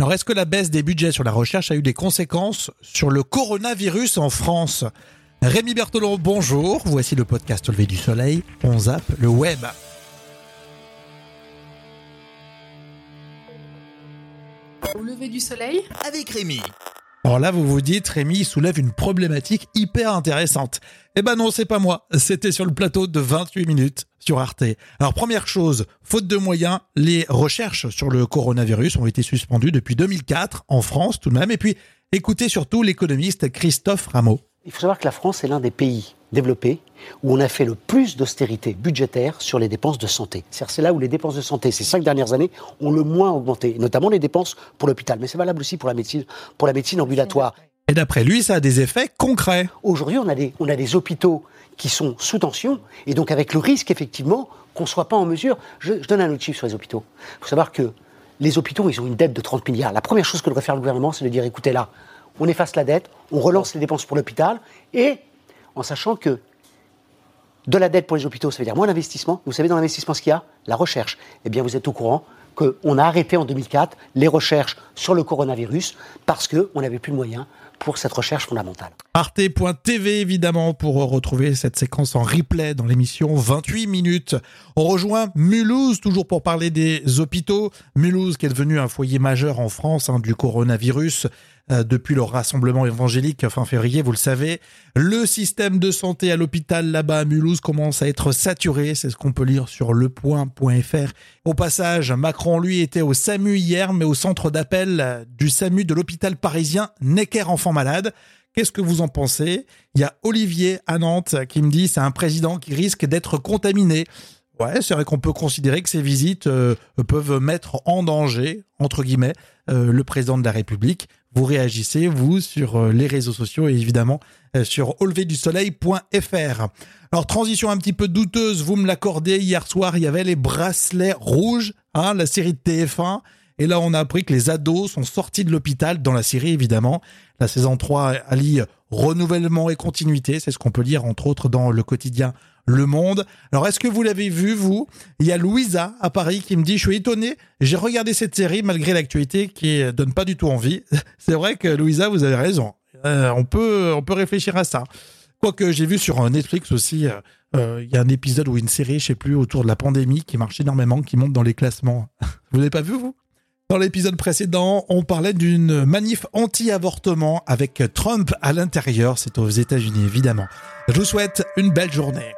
Alors, est-ce que la baisse des budgets sur la recherche a eu des conséquences sur le coronavirus en France? Rémi Bertolon, bonjour. Voici le podcast Levé du Soleil. On zappe le web. Au lever du soleil avec Rémi. Alors là, vous vous dites, Rémi soulève une problématique hyper intéressante. Eh ben non, c'est pas moi. C'était sur le plateau de 28 minutes sur Arte. Alors première chose, faute de moyens, les recherches sur le coronavirus ont été suspendues depuis 2004 en France tout de même. Et puis, écoutez surtout l'économiste Christophe Rameau. Il faut savoir que la France est l'un des pays développés où on a fait le plus d'austérité budgétaire sur les dépenses de santé. C'est là où les dépenses de santé, ces cinq dernières années, ont le moins augmenté, notamment les dépenses pour l'hôpital. Mais c'est valable aussi pour la médecine, pour la médecine ambulatoire. Et d'après lui, ça a des effets concrets. Aujourd'hui, on, a des, on a des hôpitaux qui sont sous tension, et donc avec le risque, effectivement, qu'on ne soit pas en mesure. Je, je donne un autre chiffre sur les hôpitaux. Il faut savoir que les hôpitaux, ils ont une dette de 30 milliards. La première chose que devrait faire le gouvernement, c'est de dire écoutez, là, on efface la dette, on relance les dépenses pour l'hôpital, et en sachant que de la dette pour les hôpitaux, ça veut dire moins d'investissement. Vous savez, dans l'investissement, ce qu'il y a La recherche. Eh bien, vous êtes au courant qu'on a arrêté en 2004 les recherches sur le coronavirus parce qu'on n'avait plus de moyens pour cette recherche fondamentale. Arte.tv évidemment pour retrouver cette séquence en replay dans l'émission 28 minutes. On rejoint Mulhouse toujours pour parler des hôpitaux. Mulhouse qui est devenu un foyer majeur en France hein, du coronavirus euh, depuis le rassemblement évangélique fin février, vous le savez. Le système de santé à l'hôpital là-bas à Mulhouse commence à être saturé, c'est ce qu'on peut lire sur lepoint.fr. Au passage, Macron lui était au SAMU hier, mais au centre d'appel du SAMU de l'hôpital parisien Necker Enfants Malades. Qu'est-ce que vous en pensez? Il y a Olivier à Nantes qui me dit c'est un président qui risque d'être contaminé. Ouais, c'est vrai qu'on peut considérer que ces visites euh, peuvent mettre en danger, entre guillemets, euh, le président de la République. Vous réagissez, vous, sur euh, les réseaux sociaux et évidemment sur auleverdusoleil.fr. Alors, transition un petit peu douteuse, vous me l'accordez, hier soir, il y avait les bracelets rouges, hein, la série de TF1. Et là, on a appris que les ados sont sortis de l'hôpital dans la série, évidemment. La saison 3 allie renouvellement et continuité, c'est ce qu'on peut lire entre autres dans le quotidien Le Monde. Alors est-ce que vous l'avez vu, vous? Il y a Louisa à Paris qui me dit, je suis étonné, j'ai regardé cette série malgré l'actualité qui donne pas du tout envie. c'est vrai que Louisa, vous avez raison. Euh, on, peut, on peut réfléchir à ça. Quoique j'ai vu sur Netflix aussi, euh, euh, il y a un épisode ou une série, je sais plus, autour de la pandémie qui marche énormément, qui monte dans les classements. vous l'avez pas vu, vous? Dans l'épisode précédent, on parlait d'une manif anti-avortement avec Trump à l'intérieur. C'est aux États-Unis, évidemment. Je vous souhaite une belle journée.